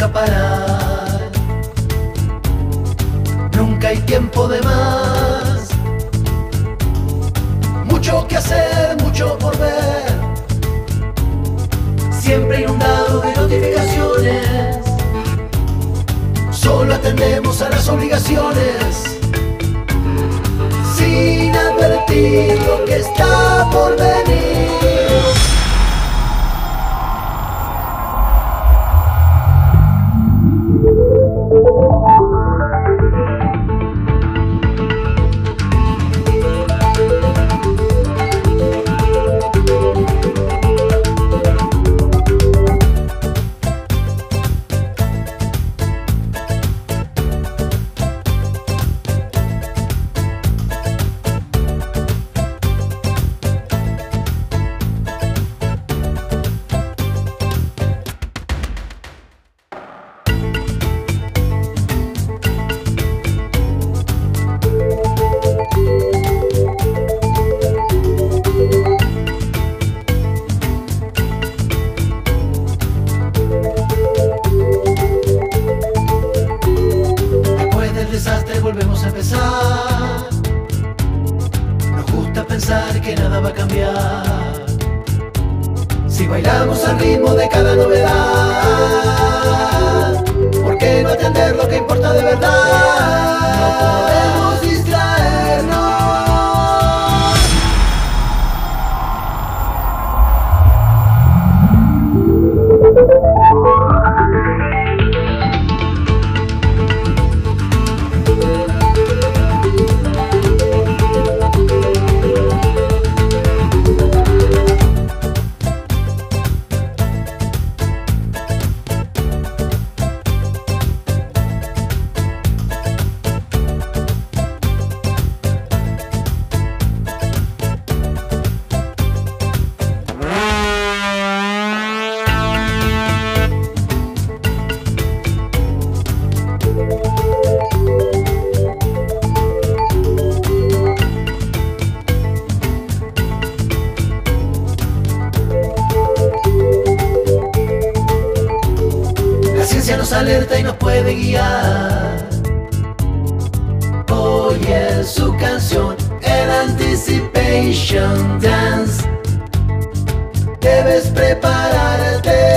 nunca parar. Nunca hay tiempo de más. Mucho que hacer, mucho por ver. Siempre inundado de notificaciones. Solo atendemos a las obligaciones. Sin advertir lo que está por venir. Que nada va a cambiar. Si bailamos al ritmo de cada novedad, ¿por qué no atender lo que importa de verdad? No podemos nos alerta y nos puede guiar. Oye su canción, el Anticipation Dance. Debes prepararte